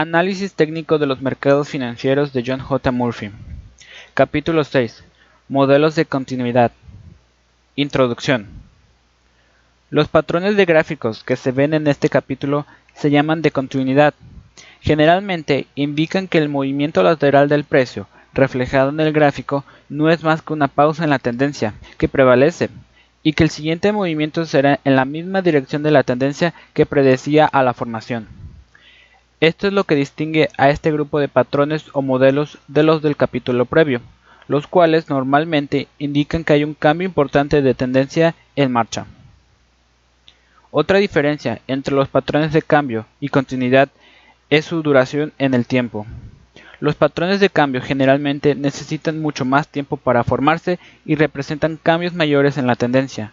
Análisis técnico de los mercados financieros de John J. Murphy. Capítulo 6. Modelos de continuidad. Introducción. Los patrones de gráficos que se ven en este capítulo se llaman de continuidad. Generalmente indican que el movimiento lateral del precio reflejado en el gráfico no es más que una pausa en la tendencia que prevalece y que el siguiente movimiento será en la misma dirección de la tendencia que predecía a la formación. Esto es lo que distingue a este grupo de patrones o modelos de los del capítulo previo, los cuales normalmente indican que hay un cambio importante de tendencia en marcha. Otra diferencia entre los patrones de cambio y continuidad es su duración en el tiempo. Los patrones de cambio generalmente necesitan mucho más tiempo para formarse y representan cambios mayores en la tendencia.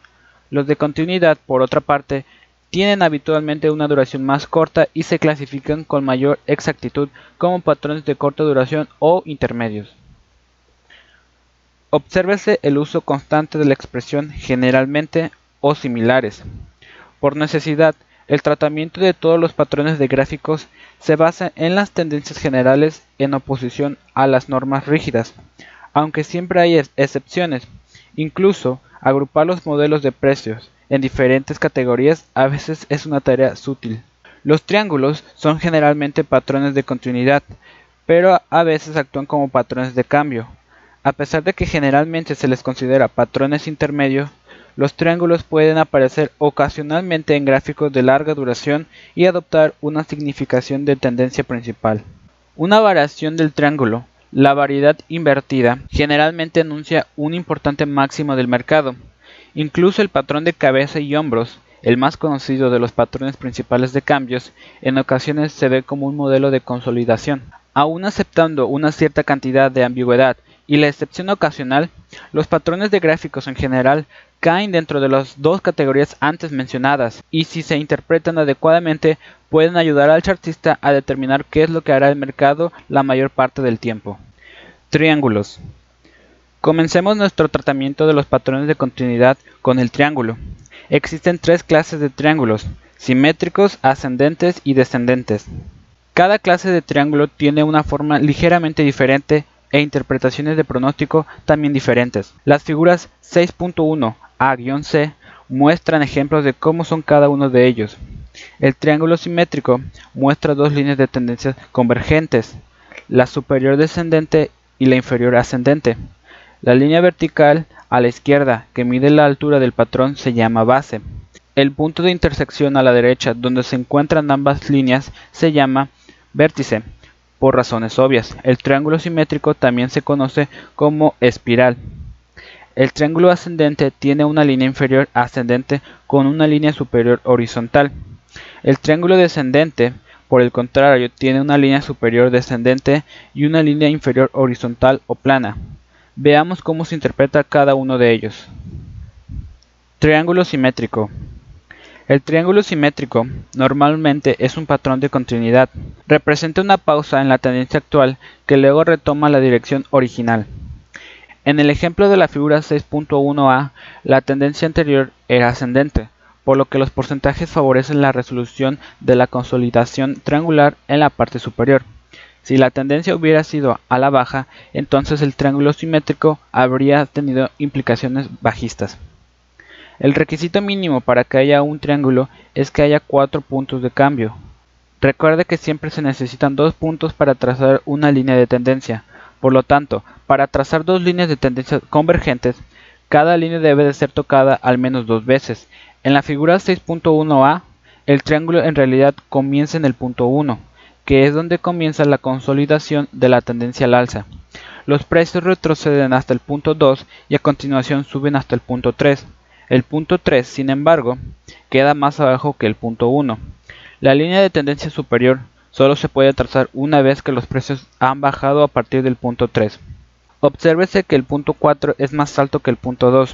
Los de continuidad, por otra parte, tienen habitualmente una duración más corta y se clasifican con mayor exactitud como patrones de corta duración o intermedios. Obsérvese el uso constante de la expresión generalmente o similares. Por necesidad, el tratamiento de todos los patrones de gráficos se basa en las tendencias generales en oposición a las normas rígidas, aunque siempre hay excepciones. Incluso agrupar los modelos de precios en diferentes categorías a veces es una tarea sutil. Los triángulos son generalmente patrones de continuidad, pero a veces actúan como patrones de cambio. A pesar de que generalmente se les considera patrones intermedios, los triángulos pueden aparecer ocasionalmente en gráficos de larga duración y adoptar una significación de tendencia principal. Una variación del triángulo, la variedad invertida, generalmente anuncia un importante máximo del mercado, Incluso el patrón de cabeza y hombros, el más conocido de los patrones principales de cambios, en ocasiones se ve como un modelo de consolidación. Aún aceptando una cierta cantidad de ambigüedad y la excepción ocasional, los patrones de gráficos en general caen dentro de las dos categorías antes mencionadas y si se interpretan adecuadamente pueden ayudar al chartista a determinar qué es lo que hará el mercado la mayor parte del tiempo. Triángulos. Comencemos nuestro tratamiento de los patrones de continuidad con el triángulo. Existen tres clases de triángulos, simétricos, ascendentes y descendentes. Cada clase de triángulo tiene una forma ligeramente diferente e interpretaciones de pronóstico también diferentes. Las figuras 6.1 a-c muestran ejemplos de cómo son cada uno de ellos. El triángulo simétrico muestra dos líneas de tendencias convergentes, la superior descendente y la inferior ascendente. La línea vertical a la izquierda, que mide la altura del patrón, se llama base. El punto de intersección a la derecha, donde se encuentran ambas líneas, se llama vértice, por razones obvias. El triángulo simétrico también se conoce como espiral. El triángulo ascendente tiene una línea inferior ascendente con una línea superior horizontal. El triángulo descendente, por el contrario, tiene una línea superior descendente y una línea inferior horizontal o plana. Veamos cómo se interpreta cada uno de ellos. Triángulo simétrico. El triángulo simétrico normalmente es un patrón de continuidad. Representa una pausa en la tendencia actual que luego retoma la dirección original. En el ejemplo de la figura 6.1a, la tendencia anterior era ascendente, por lo que los porcentajes favorecen la resolución de la consolidación triangular en la parte superior. Si la tendencia hubiera sido a la baja, entonces el triángulo simétrico habría tenido implicaciones bajistas. El requisito mínimo para que haya un triángulo es que haya cuatro puntos de cambio. Recuerde que siempre se necesitan dos puntos para trazar una línea de tendencia. Por lo tanto, para trazar dos líneas de tendencia convergentes, cada línea debe de ser tocada al menos dos veces. En la figura 6.1a, el triángulo en realidad comienza en el punto 1 que es donde comienza la consolidación de la tendencia al alza. Los precios retroceden hasta el punto 2 y a continuación suben hasta el punto 3. El punto 3, sin embargo, queda más abajo que el punto 1. La línea de tendencia superior solo se puede trazar una vez que los precios han bajado a partir del punto 3. Obsérvese que el punto 4 es más alto que el punto 2.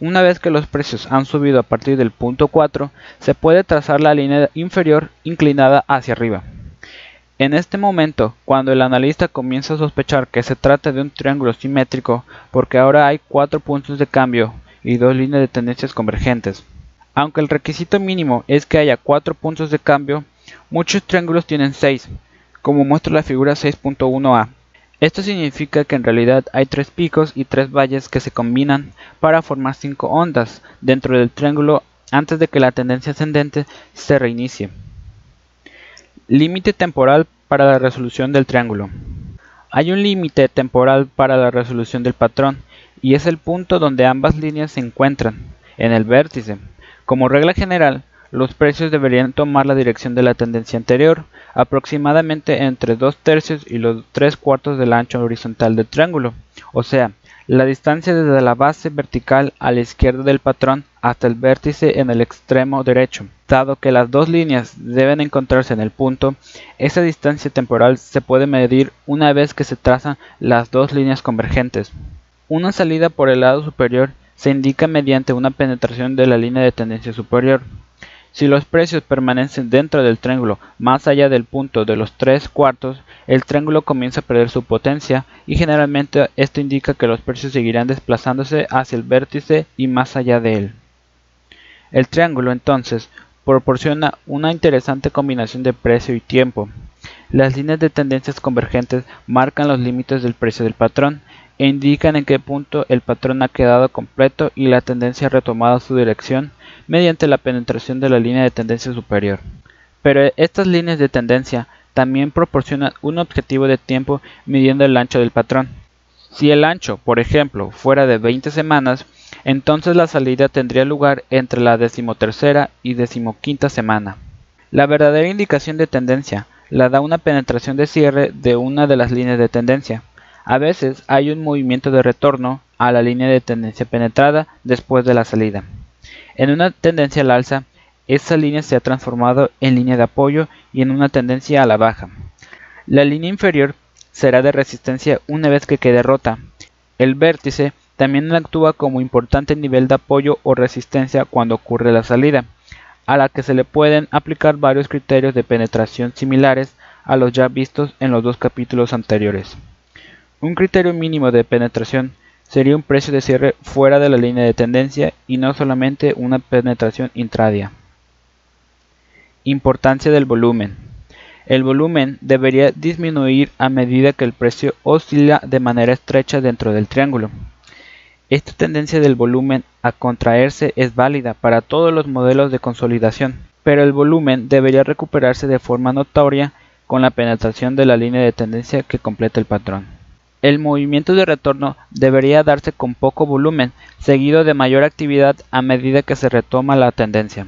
Una vez que los precios han subido a partir del punto 4, se puede trazar la línea inferior inclinada hacia arriba. En este momento, cuando el analista comienza a sospechar que se trata de un triángulo simétrico, porque ahora hay cuatro puntos de cambio y dos líneas de tendencias convergentes. Aunque el requisito mínimo es que haya cuatro puntos de cambio, muchos triángulos tienen seis, como muestra la figura 6.1a. Esto significa que en realidad hay tres picos y tres valles que se combinan para formar cinco ondas dentro del triángulo antes de que la tendencia ascendente se reinicie. Límite temporal para la resolución del triángulo. Hay un límite temporal para la resolución del patrón y es el punto donde ambas líneas se encuentran, en el vértice. Como regla general, los precios deberían tomar la dirección de la tendencia anterior, aproximadamente entre 2 tercios y los 3 cuartos del ancho horizontal del triángulo, o sea, la distancia desde la base vertical a la izquierda del patrón hasta el vértice en el extremo derecho. Dado que las dos líneas deben encontrarse en el punto, esa distancia temporal se puede medir una vez que se trazan las dos líneas convergentes. Una salida por el lado superior se indica mediante una penetración de la línea de tendencia superior. Si los precios permanecen dentro del triángulo más allá del punto de los tres cuartos, el triángulo comienza a perder su potencia y generalmente esto indica que los precios seguirán desplazándose hacia el vértice y más allá de él. El triángulo entonces proporciona una interesante combinación de precio y tiempo. Las líneas de tendencias convergentes marcan los límites del precio del patrón e indican en qué punto el patrón ha quedado completo y la tendencia ha retomado su dirección mediante la penetración de la línea de tendencia superior. Pero estas líneas de tendencia también proporcionan un objetivo de tiempo midiendo el ancho del patrón. Si el ancho, por ejemplo, fuera de 20 semanas, entonces la salida tendría lugar entre la decimotercera y decimoquinta semana. La verdadera indicación de tendencia la da una penetración de cierre de una de las líneas de tendencia. A veces hay un movimiento de retorno a la línea de tendencia penetrada después de la salida. En una tendencia al alza, esa línea se ha transformado en línea de apoyo y en una tendencia a la baja. La línea inferior será de resistencia una vez que quede rota. El vértice también actúa como importante nivel de apoyo o resistencia cuando ocurre la salida, a la que se le pueden aplicar varios criterios de penetración similares a los ya vistos en los dos capítulos anteriores. Un criterio mínimo de penetración sería un precio de cierre fuera de la línea de tendencia y no solamente una penetración intradia. Importancia del volumen. El volumen debería disminuir a medida que el precio oscila de manera estrecha dentro del triángulo. Esta tendencia del volumen a contraerse es válida para todos los modelos de consolidación, pero el volumen debería recuperarse de forma notoria con la penetración de la línea de tendencia que completa el patrón. El movimiento de retorno debería darse con poco volumen, seguido de mayor actividad a medida que se retoma la tendencia.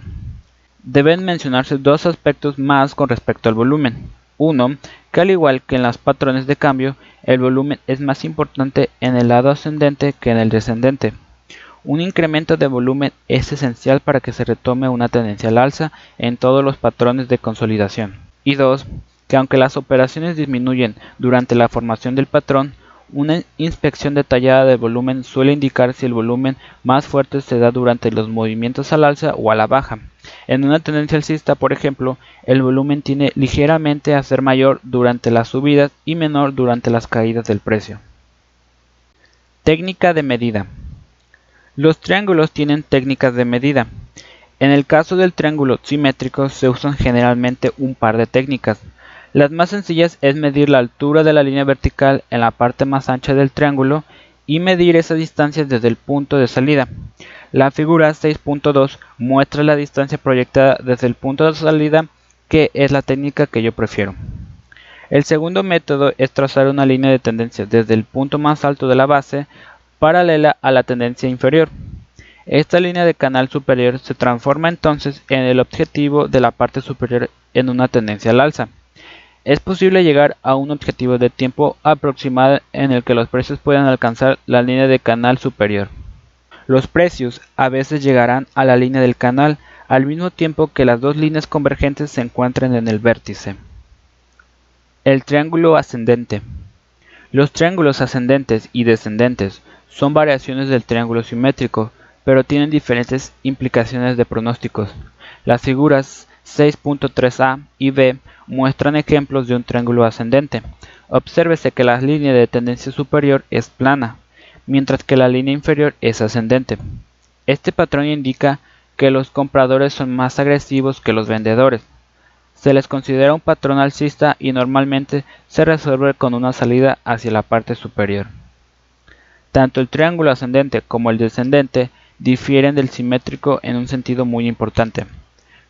Deben mencionarse dos aspectos más con respecto al volumen. Uno, que al igual que en los patrones de cambio, el volumen es más importante en el lado ascendente que en el descendente. Un incremento de volumen es esencial para que se retome una tendencia al alza en todos los patrones de consolidación. Y dos, que aunque las operaciones disminuyen durante la formación del patrón, una inspección detallada del volumen suele indicar si el volumen más fuerte se da durante los movimientos al alza o a la baja. En una tendencia alcista, por ejemplo, el volumen tiene ligeramente a ser mayor durante las subidas y menor durante las caídas del precio. Técnica de medida. Los triángulos tienen técnicas de medida. En el caso del triángulo simétrico se usan generalmente un par de técnicas. Las más sencillas es medir la altura de la línea vertical en la parte más ancha del triángulo y medir esa distancia desde el punto de salida. La figura 6.2 muestra la distancia proyectada desde el punto de salida que es la técnica que yo prefiero. El segundo método es trazar una línea de tendencia desde el punto más alto de la base paralela a la tendencia inferior. Esta línea de canal superior se transforma entonces en el objetivo de la parte superior en una tendencia al alza. Es posible llegar a un objetivo de tiempo aproximado en el que los precios puedan alcanzar la línea de canal superior. Los precios a veces llegarán a la línea del canal al mismo tiempo que las dos líneas convergentes se encuentren en el vértice. El triángulo ascendente. Los triángulos ascendentes y descendentes son variaciones del triángulo simétrico, pero tienen diferentes implicaciones de pronósticos. Las figuras 6.3a y b muestran ejemplos de un triángulo ascendente. Obsérvese que la línea de tendencia superior es plana, mientras que la línea inferior es ascendente. Este patrón indica que los compradores son más agresivos que los vendedores. se les considera un patrón alcista y normalmente se resuelve con una salida hacia la parte superior. Tanto el triángulo ascendente como el descendente difieren del simétrico en un sentido muy importante.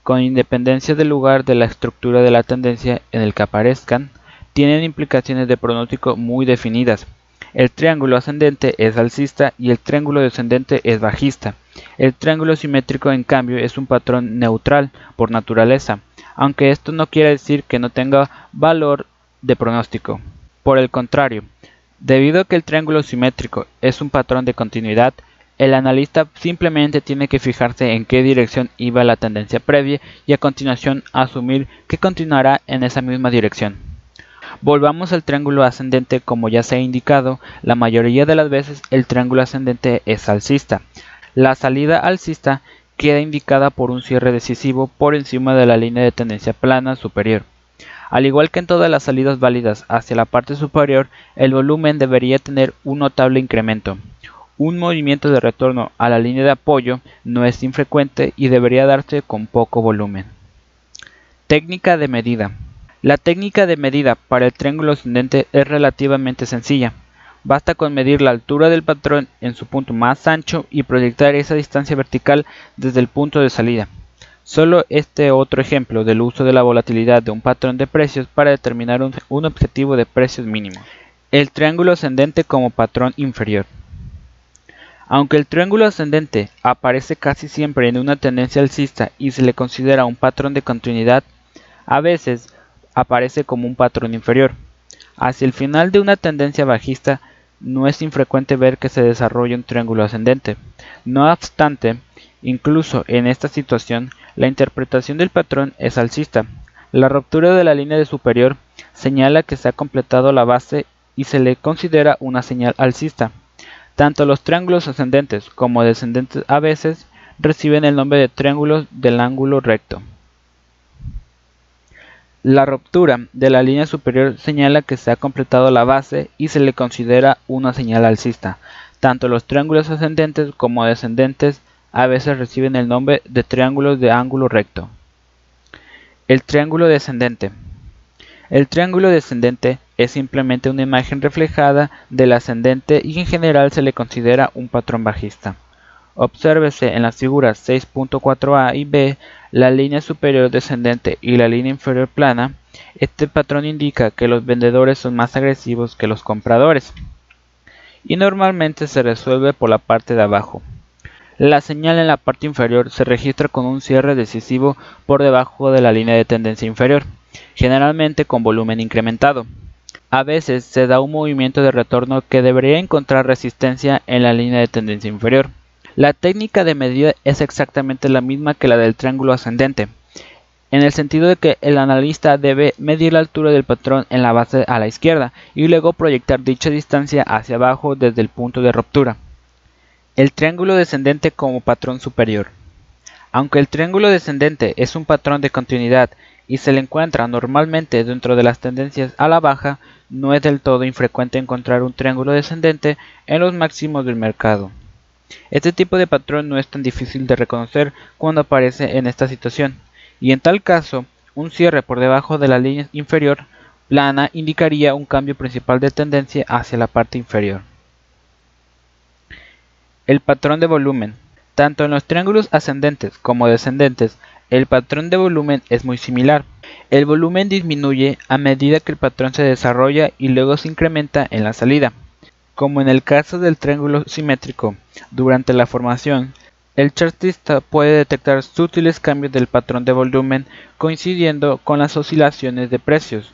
Con independencia del lugar de la estructura de la tendencia en el que aparezcan, tienen implicaciones de pronóstico muy definidas. El triángulo ascendente es alcista y el triángulo descendente es bajista. El triángulo simétrico, en cambio, es un patrón neutral por naturaleza, aunque esto no quiere decir que no tenga valor de pronóstico. Por el contrario, debido a que el triángulo simétrico es un patrón de continuidad, el analista simplemente tiene que fijarse en qué dirección iba la tendencia previa y a continuación asumir que continuará en esa misma dirección. Volvamos al triángulo ascendente como ya se ha indicado, la mayoría de las veces el triángulo ascendente es alcista. La salida alcista queda indicada por un cierre decisivo por encima de la línea de tendencia plana superior. Al igual que en todas las salidas válidas hacia la parte superior, el volumen debería tener un notable incremento. Un movimiento de retorno a la línea de apoyo no es infrecuente y debería darse con poco volumen. Técnica de medida. La técnica de medida para el triángulo ascendente es relativamente sencilla. Basta con medir la altura del patrón en su punto más ancho y proyectar esa distancia vertical desde el punto de salida. Solo este otro ejemplo del uso de la volatilidad de un patrón de precios para determinar un, objetivo de precios mínimo. El triángulo ascendente como patrón inferior. Aunque el triángulo ascendente aparece casi siempre en una tendencia alcista y se le considera un patrón de continuidad, a veces aparece como un patrón inferior. Hacia el final de una tendencia bajista no es infrecuente ver que se desarrolla un triángulo ascendente. No obstante, incluso en esta situación, la interpretación del patrón es alcista. La ruptura de la línea de superior señala que se ha completado la base y se le considera una señal alcista. Tanto los triángulos ascendentes como descendentes a veces reciben el nombre de triángulos del ángulo recto. La ruptura de la línea superior señala que se ha completado la base y se le considera una señal alcista. Tanto los triángulos ascendentes como descendentes a veces reciben el nombre de triángulos de ángulo recto. El triángulo descendente. El triángulo descendente es simplemente una imagen reflejada del ascendente y en general se le considera un patrón bajista. Obsérvese en las figuras 6.4a y b la línea superior descendente y la línea inferior plana. Este patrón indica que los vendedores son más agresivos que los compradores y normalmente se resuelve por la parte de abajo. La señal en la parte inferior se registra con un cierre decisivo por debajo de la línea de tendencia inferior, generalmente con volumen incrementado. A veces se da un movimiento de retorno que debería encontrar resistencia en la línea de tendencia inferior. La técnica de medida es exactamente la misma que la del triángulo ascendente, en el sentido de que el analista debe medir la altura del patrón en la base a la izquierda y luego proyectar dicha distancia hacia abajo desde el punto de ruptura. El triángulo descendente como patrón superior. Aunque el triángulo descendente es un patrón de continuidad y se le encuentra normalmente dentro de las tendencias a la baja, no es del todo infrecuente encontrar un triángulo descendente en los máximos del mercado. Este tipo de patrón no es tan difícil de reconocer cuando aparece en esta situación, y en tal caso, un cierre por debajo de la línea inferior plana indicaría un cambio principal de tendencia hacia la parte inferior. El patrón de volumen. Tanto en los triángulos ascendentes como descendentes, el patrón de volumen es muy similar. El volumen disminuye a medida que el patrón se desarrolla y luego se incrementa en la salida. Como en el caso del triángulo simétrico, durante la formación, el chartista puede detectar sutiles cambios del patrón de volumen coincidiendo con las oscilaciones de precios.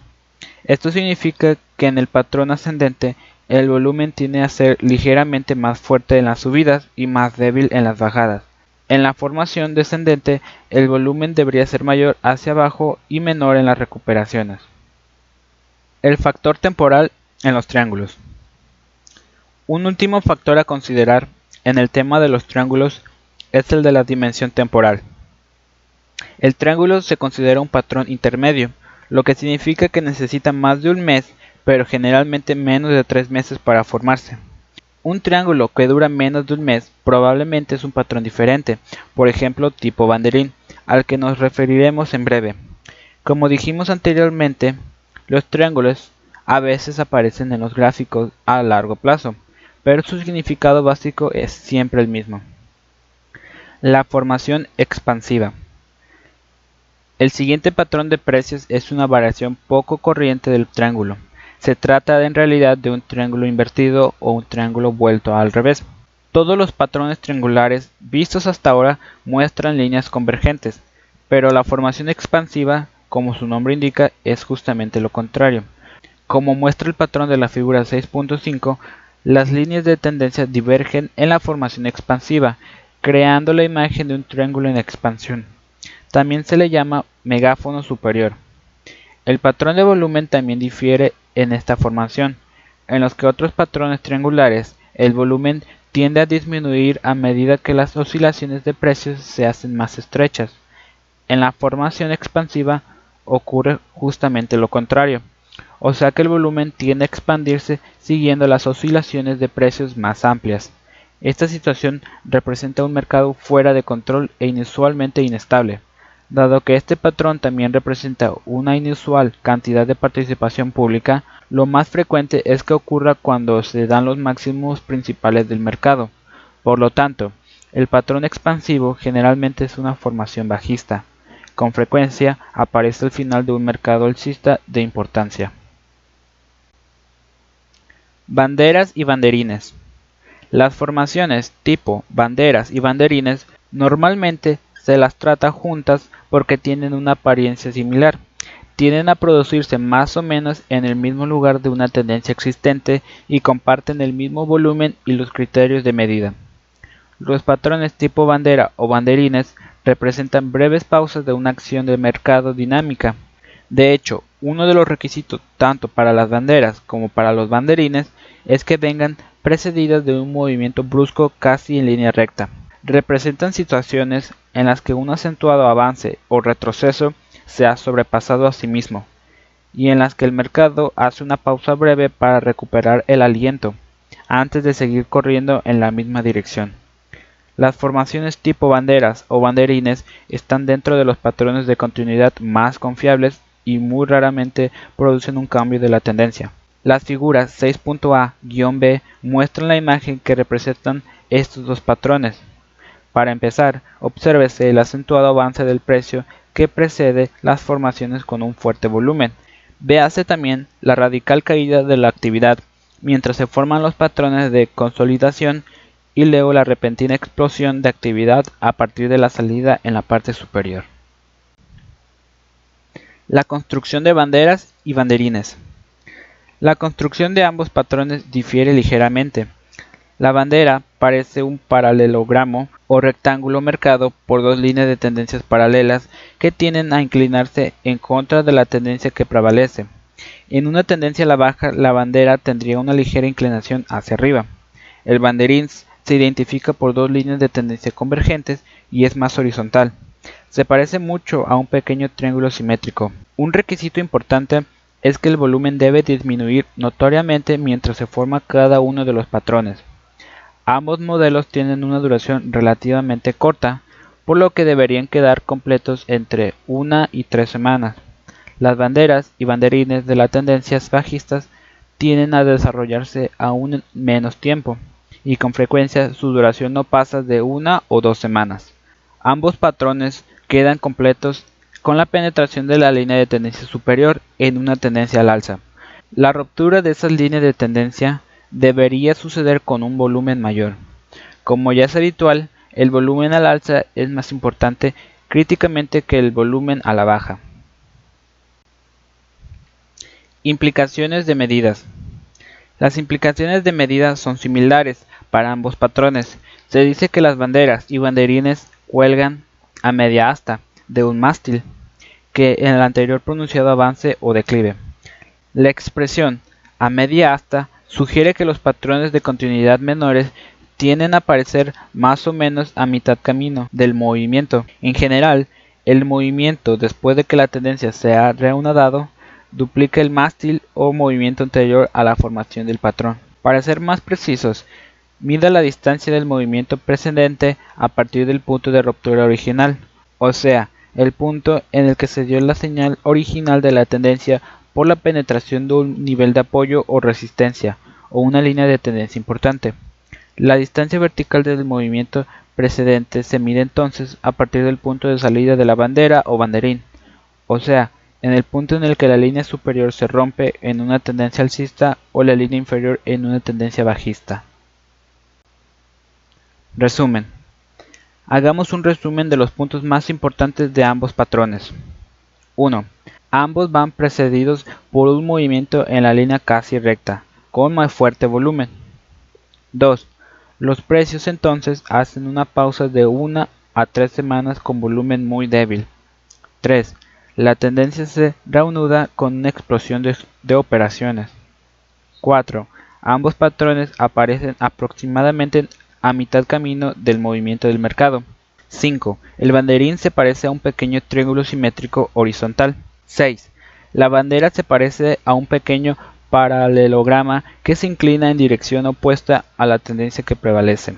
Esto significa que en el patrón ascendente el volumen tiende a ser ligeramente más fuerte en las subidas y más débil en las bajadas. En la formación descendente el volumen debería ser mayor hacia abajo y menor en las recuperaciones. El factor temporal en los triángulos. Un último factor a considerar en el tema de los triángulos es el de la dimensión temporal. El triángulo se considera un patrón intermedio, lo que significa que necesita más de un mes, pero generalmente menos de tres meses para formarse. Un triángulo que dura menos de un mes probablemente es un patrón diferente, por ejemplo tipo banderín, al que nos referiremos en breve. Como dijimos anteriormente, los triángulos a veces aparecen en los gráficos a largo plazo, pero su significado básico es siempre el mismo. La formación expansiva. El siguiente patrón de precios es una variación poco corriente del triángulo. Se trata en realidad de un triángulo invertido o un triángulo vuelto al revés. Todos los patrones triangulares vistos hasta ahora muestran líneas convergentes, pero la formación expansiva, como su nombre indica, es justamente lo contrario. Como muestra el patrón de la figura 6.5, las líneas de tendencia divergen en la formación expansiva, creando la imagen de un triángulo en expansión. También se le llama megáfono superior. El patrón de volumen también difiere en esta formación, en los que otros patrones triangulares, el volumen tiende a disminuir a medida que las oscilaciones de precios se hacen más estrechas. En la formación expansiva ocurre justamente lo contrario, o sea que el volumen tiende a expandirse siguiendo las oscilaciones de precios más amplias. Esta situación representa un mercado fuera de control e inusualmente inestable. Dado que este patrón también representa una inusual cantidad de participación pública, lo más frecuente es que ocurra cuando se dan los máximos principales del mercado. Por lo tanto, el patrón expansivo generalmente es una formación bajista. Con frecuencia aparece al final de un mercado alcista de importancia. Banderas y banderines. Las formaciones tipo banderas y banderines normalmente se las trata juntas porque tienen una apariencia similar. Tienden a producirse más o menos en el mismo lugar de una tendencia existente y comparten el mismo volumen y los criterios de medida. Los patrones tipo bandera o banderines representan breves pausas de una acción de mercado dinámica. De hecho, uno de los requisitos tanto para las banderas como para los banderines es que vengan precedidas de un movimiento brusco casi en línea recta representan situaciones en las que un acentuado avance o retroceso se ha sobrepasado a sí mismo, y en las que el mercado hace una pausa breve para recuperar el aliento, antes de seguir corriendo en la misma dirección. Las formaciones tipo banderas o banderines están dentro de los patrones de continuidad más confiables y muy raramente producen un cambio de la tendencia. Las figuras 6.a-b muestran la imagen que representan estos dos patrones, para empezar, obsérvese el acentuado avance del precio que precede las formaciones con un fuerte volumen. Véase también la radical caída de la actividad mientras se forman los patrones de consolidación y luego la repentina explosión de actividad a partir de la salida en la parte superior. La construcción de banderas y banderines. La construcción de ambos patrones difiere ligeramente. La bandera parece un paralelogramo o rectángulo marcado por dos líneas de tendencias paralelas que tienden a inclinarse en contra de la tendencia que prevalece. En una tendencia a la baja, la bandera tendría una ligera inclinación hacia arriba. El banderín se identifica por dos líneas de tendencia convergentes y es más horizontal. Se parece mucho a un pequeño triángulo simétrico. Un requisito importante es que el volumen debe disminuir notoriamente mientras se forma cada uno de los patrones. Ambos modelos tienen una duración relativamente corta, por lo que deberían quedar completos entre una y tres semanas. Las banderas y banderines de las tendencias bajistas tienden a desarrollarse aún menos tiempo, y con frecuencia su duración no pasa de una o dos semanas. Ambos patrones quedan completos con la penetración de la línea de tendencia superior en una tendencia al alza. La ruptura de esas líneas de tendencia debería suceder con un volumen mayor. Como ya es habitual, el volumen al alza es más importante críticamente que el volumen a la baja. Implicaciones de medidas. Las implicaciones de medidas son similares para ambos patrones. Se dice que las banderas y banderines cuelgan a media asta de un mástil, que en el anterior pronunciado avance o declive. La expresión a media asta sugiere que los patrones de continuidad menores tienden a aparecer más o menos a mitad camino del movimiento. En general, el movimiento después de que la tendencia se ha reanudado duplica el mástil o movimiento anterior a la formación del patrón. Para ser más precisos, mida la distancia del movimiento precedente a partir del punto de ruptura original, o sea, el punto en el que se dio la señal original de la tendencia por la penetración de un nivel de apoyo o resistencia, o una línea de tendencia importante. La distancia vertical del movimiento precedente se mide entonces a partir del punto de salida de la bandera o banderín, o sea, en el punto en el que la línea superior se rompe en una tendencia alcista o la línea inferior en una tendencia bajista. Resumen. Hagamos un resumen de los puntos más importantes de ambos patrones. 1. Ambos van precedidos por un movimiento en la línea casi recta, con más fuerte volumen. 2. Los precios entonces hacen una pausa de una a tres semanas con volumen muy débil. 3. La tendencia se reanuda con una explosión de, de operaciones. 4. Ambos patrones aparecen aproximadamente a mitad camino del movimiento del mercado. 5. El banderín se parece a un pequeño triángulo simétrico horizontal. 6. La bandera se parece a un pequeño paralelograma que se inclina en dirección opuesta a la tendencia que prevalece.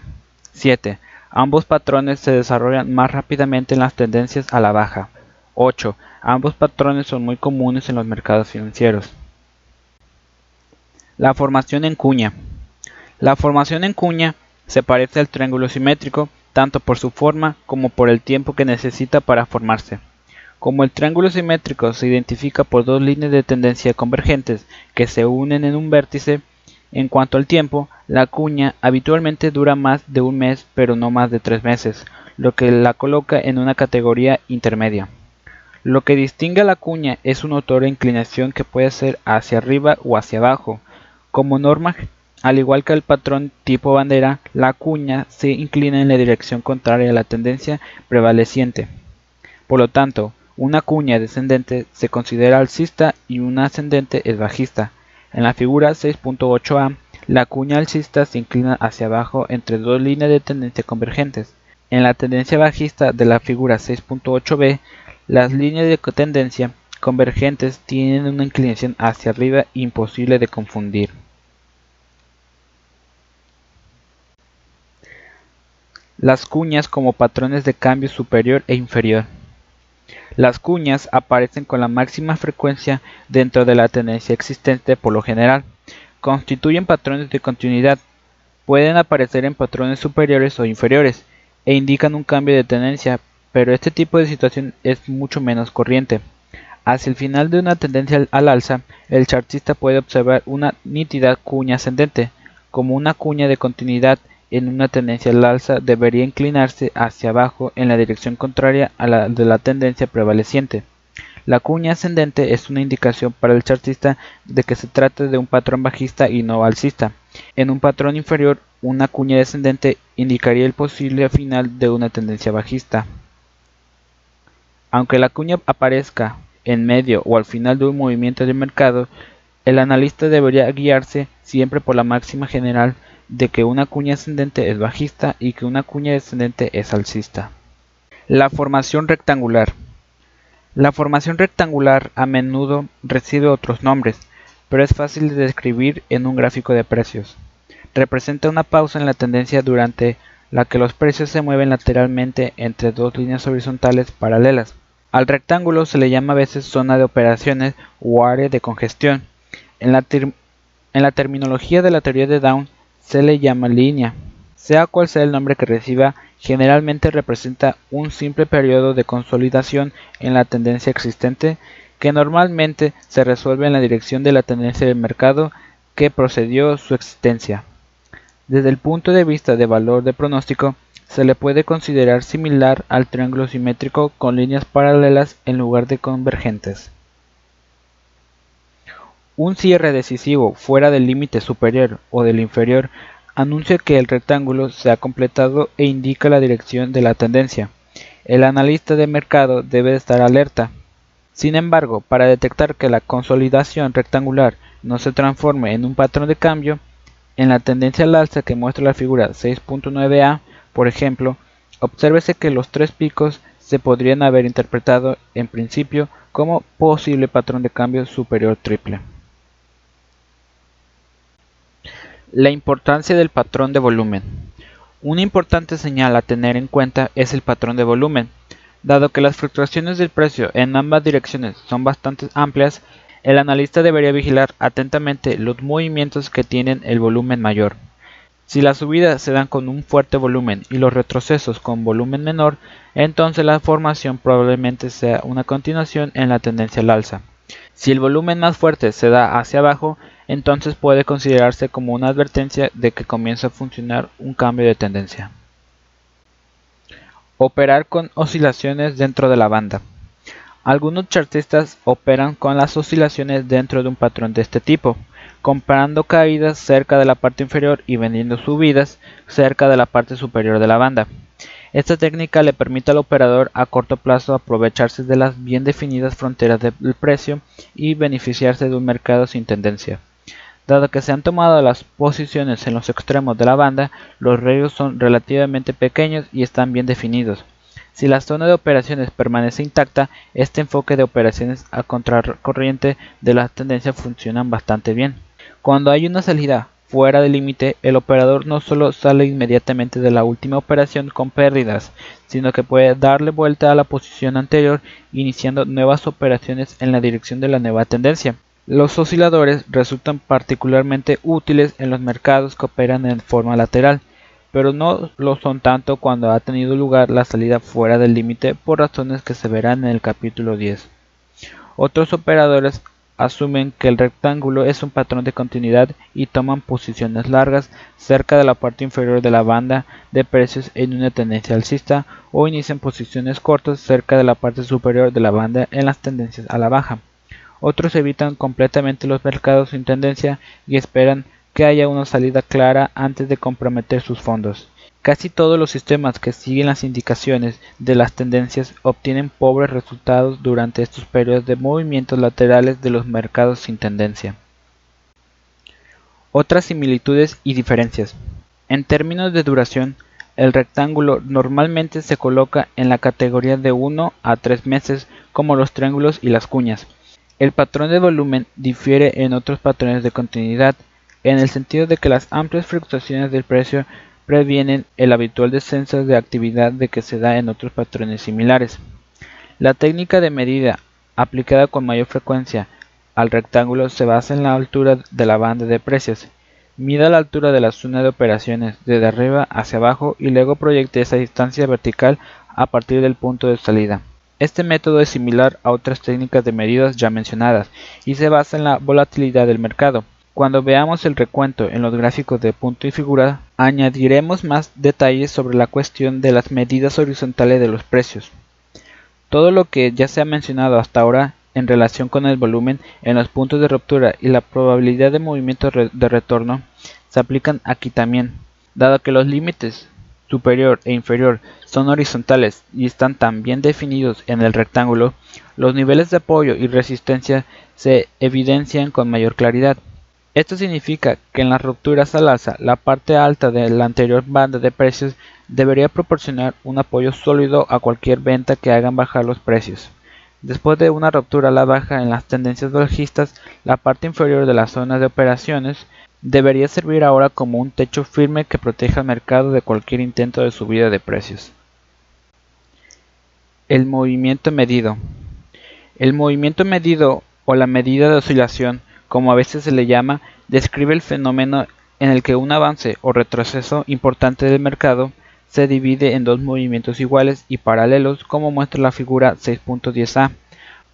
7. Ambos patrones se desarrollan más rápidamente en las tendencias a la baja. 8. Ambos patrones son muy comunes en los mercados financieros. La formación en cuña. La formación en cuña se parece al triángulo simétrico tanto por su forma como por el tiempo que necesita para formarse. Como el triángulo simétrico se identifica por dos líneas de tendencia convergentes que se unen en un vértice, en cuanto al tiempo, la cuña habitualmente dura más de un mes pero no más de tres meses, lo que la coloca en una categoría intermedia. Lo que distingue a la cuña es un motor de inclinación que puede ser hacia arriba o hacia abajo. Como norma al igual que el patrón tipo bandera, la cuña se inclina en la dirección contraria a la tendencia prevaleciente. Por lo tanto, una cuña descendente se considera alcista y una ascendente es bajista. En la figura 6.8a, la cuña alcista se inclina hacia abajo entre dos líneas de tendencia convergentes. En la tendencia bajista de la figura 6.8b, las líneas de tendencia convergentes tienen una inclinación hacia arriba imposible de confundir. Las cuñas como patrones de cambio superior e inferior. Las cuñas aparecen con la máxima frecuencia dentro de la tendencia existente por lo general. Constituyen patrones de continuidad. Pueden aparecer en patrones superiores o inferiores e indican un cambio de tendencia, pero este tipo de situación es mucho menos corriente. Hacia el final de una tendencia al alza, el chartista puede observar una nítida cuña ascendente, como una cuña de continuidad en una tendencia al alza debería inclinarse hacia abajo en la dirección contraria a la de la tendencia prevaleciente. La cuña ascendente es una indicación para el chartista de que se trata de un patrón bajista y no alcista. En un patrón inferior, una cuña descendente indicaría el posible final de una tendencia bajista. Aunque la cuña aparezca en medio o al final de un movimiento de mercado, el analista debería guiarse siempre por la máxima general de que una cuña ascendente es bajista y que una cuña descendente es alcista. La formación rectangular. La formación rectangular a menudo recibe otros nombres, pero es fácil de describir en un gráfico de precios. Representa una pausa en la tendencia durante la que los precios se mueven lateralmente entre dos líneas horizontales paralelas. Al rectángulo se le llama a veces zona de operaciones o área de congestión. En la, en la terminología de la teoría de Down, se le llama línea. Sea cual sea el nombre que reciba, generalmente representa un simple periodo de consolidación en la tendencia existente que normalmente se resuelve en la dirección de la tendencia del mercado que procedió su existencia. Desde el punto de vista de valor de pronóstico, se le puede considerar similar al triángulo simétrico con líneas paralelas en lugar de convergentes. Un cierre decisivo fuera del límite superior o del inferior anuncia que el rectángulo se ha completado e indica la dirección de la tendencia. El analista de mercado debe estar alerta. Sin embargo, para detectar que la consolidación rectangular no se transforme en un patrón de cambio, en la tendencia al alza que muestra la figura 6.9a, por ejemplo, obsérvese que los tres picos se podrían haber interpretado en principio como posible patrón de cambio superior triple. La importancia del patrón de volumen. Una importante señal a tener en cuenta es el patrón de volumen. Dado que las fluctuaciones del precio en ambas direcciones son bastante amplias, el analista debería vigilar atentamente los movimientos que tienen el volumen mayor. Si las subidas se dan con un fuerte volumen y los retrocesos con volumen menor, entonces la formación probablemente sea una continuación en la tendencia al alza. Si el volumen más fuerte se da hacia abajo, entonces puede considerarse como una advertencia de que comienza a funcionar un cambio de tendencia. Operar con oscilaciones dentro de la banda. Algunos chartistas operan con las oscilaciones dentro de un patrón de este tipo, comprando caídas cerca de la parte inferior y vendiendo subidas cerca de la parte superior de la banda. Esta técnica le permite al operador a corto plazo aprovecharse de las bien definidas fronteras del precio y beneficiarse de un mercado sin tendencia. Dado que se han tomado las posiciones en los extremos de la banda, los riesgos son relativamente pequeños y están bien definidos. Si la zona de operaciones permanece intacta, este enfoque de operaciones a contracorriente de la tendencia funciona bastante bien. Cuando hay una salida fuera del límite, el operador no solo sale inmediatamente de la última operación con pérdidas, sino que puede darle vuelta a la posición anterior iniciando nuevas operaciones en la dirección de la nueva tendencia. Los osciladores resultan particularmente útiles en los mercados que operan en forma lateral, pero no lo son tanto cuando ha tenido lugar la salida fuera del límite por razones que se verán en el capítulo 10. Otros operadores asumen que el rectángulo es un patrón de continuidad y toman posiciones largas cerca de la parte inferior de la banda de precios en una tendencia alcista o inician posiciones cortas cerca de la parte superior de la banda en las tendencias a la baja. Otros evitan completamente los mercados sin tendencia y esperan que haya una salida clara antes de comprometer sus fondos. Casi todos los sistemas que siguen las indicaciones de las tendencias obtienen pobres resultados durante estos periodos de movimientos laterales de los mercados sin tendencia. Otras similitudes y diferencias. En términos de duración, el rectángulo normalmente se coloca en la categoría de 1 a 3 meses como los triángulos y las cuñas. El patrón de volumen difiere en otros patrones de continuidad, en el sentido de que las amplias fluctuaciones del precio previenen el habitual descenso de actividad de que se da en otros patrones similares. La técnica de medida aplicada con mayor frecuencia al rectángulo se basa en la altura de la banda de precios. Mida la altura de la zona de operaciones desde arriba hacia abajo y luego proyecte esa distancia vertical a partir del punto de salida. Este método es similar a otras técnicas de medidas ya mencionadas y se basa en la volatilidad del mercado. Cuando veamos el recuento en los gráficos de punto y figura, añadiremos más detalles sobre la cuestión de las medidas horizontales de los precios. Todo lo que ya se ha mencionado hasta ahora en relación con el volumen en los puntos de ruptura y la probabilidad de movimiento de retorno se aplican aquí también, dado que los límites superior e inferior son horizontales y están tan bien definidos en el rectángulo, los niveles de apoyo y resistencia se evidencian con mayor claridad. Esto significa que en las rupturas al alza, la parte alta de la anterior banda de precios debería proporcionar un apoyo sólido a cualquier venta que hagan bajar los precios. Después de una ruptura a la baja en las tendencias bajistas, la parte inferior de la zona de operaciones debería servir ahora como un techo firme que proteja al mercado de cualquier intento de subida de precios. El movimiento medido. El movimiento medido o la medida de oscilación, como a veces se le llama, describe el fenómeno en el que un avance o retroceso importante del mercado se divide en dos movimientos iguales y paralelos como muestra la figura 6.10a.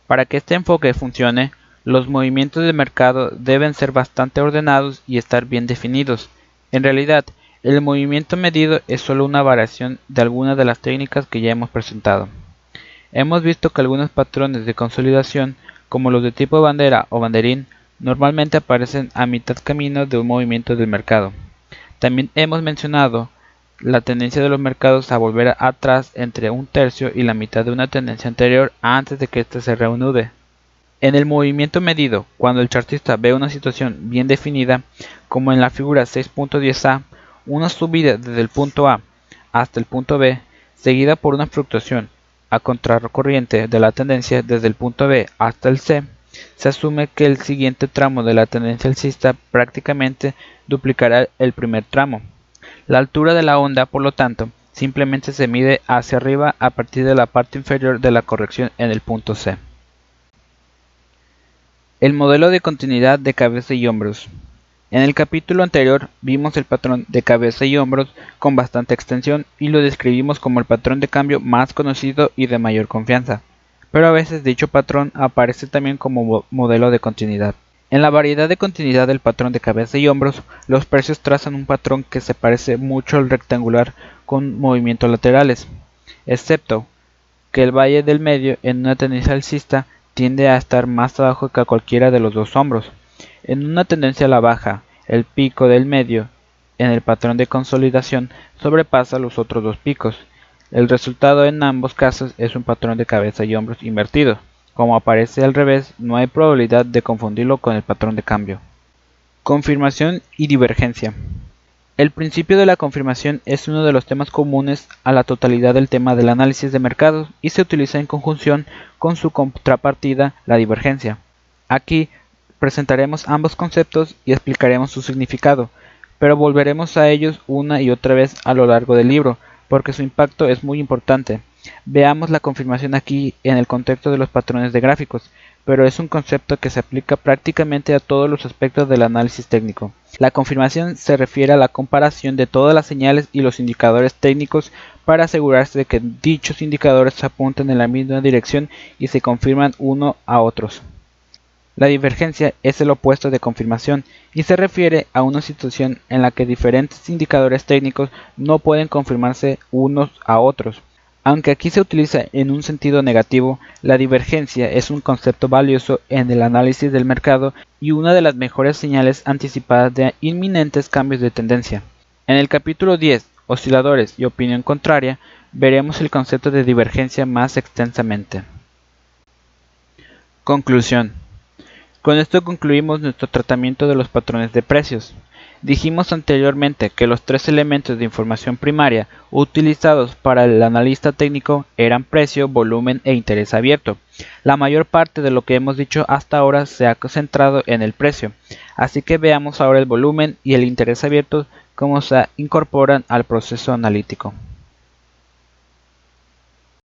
Para que este enfoque funcione, los movimientos de mercado deben ser bastante ordenados y estar bien definidos. En realidad, el movimiento medido es solo una variación de algunas de las técnicas que ya hemos presentado. Hemos visto que algunos patrones de consolidación, como los de tipo bandera o banderín, normalmente aparecen a mitad camino de un movimiento del mercado. También hemos mencionado la tendencia de los mercados a volver atrás entre un tercio y la mitad de una tendencia anterior antes de que éste se reanude. En el movimiento medido, cuando el chartista ve una situación bien definida, como en la figura 6.10a, una subida desde el punto A hasta el punto B, seguida por una fluctuación a contracorriente de la tendencia desde el punto B hasta el C, se asume que el siguiente tramo de la tendencia alcista prácticamente duplicará el primer tramo. La altura de la onda, por lo tanto, simplemente se mide hacia arriba a partir de la parte inferior de la corrección en el punto C. El modelo de continuidad de cabeza y hombros. En el capítulo anterior vimos el patrón de cabeza y hombros con bastante extensión y lo describimos como el patrón de cambio más conocido y de mayor confianza, pero a veces dicho patrón aparece también como modelo de continuidad. En la variedad de continuidad del patrón de cabeza y hombros, los precios trazan un patrón que se parece mucho al rectangular con movimientos laterales, excepto que el valle del medio en una tendencia alcista tiende a estar más abajo que a cualquiera de los dos hombros. En una tendencia a la baja, el pico del medio en el patrón de consolidación sobrepasa los otros dos picos. El resultado en ambos casos es un patrón de cabeza y hombros invertido. Como aparece al revés, no hay probabilidad de confundirlo con el patrón de cambio. Confirmación y divergencia. El principio de la confirmación es uno de los temas comunes a la totalidad del tema del análisis de mercados y se utiliza en conjunción con su contrapartida, la divergencia. Aquí presentaremos ambos conceptos y explicaremos su significado, pero volveremos a ellos una y otra vez a lo largo del libro, porque su impacto es muy importante. Veamos la confirmación aquí en el contexto de los patrones de gráficos, pero es un concepto que se aplica prácticamente a todos los aspectos del análisis técnico. La confirmación se refiere a la comparación de todas las señales y los indicadores técnicos para asegurarse de que dichos indicadores apuntan en la misma dirección y se confirman uno a otros. La divergencia es el opuesto de confirmación y se refiere a una situación en la que diferentes indicadores técnicos no pueden confirmarse unos a otros. Aunque aquí se utiliza en un sentido negativo, la divergencia es un concepto valioso en el análisis del mercado y una de las mejores señales anticipadas de inminentes cambios de tendencia. En el capítulo 10, Osciladores y opinión contraria, veremos el concepto de divergencia más extensamente. Conclusión. Con esto concluimos nuestro tratamiento de los patrones de precios. Dijimos anteriormente que los tres elementos de información primaria utilizados para el analista técnico eran precio, volumen e interés abierto. La mayor parte de lo que hemos dicho hasta ahora se ha centrado en el precio, así que veamos ahora el volumen y el interés abierto cómo se incorporan al proceso analítico.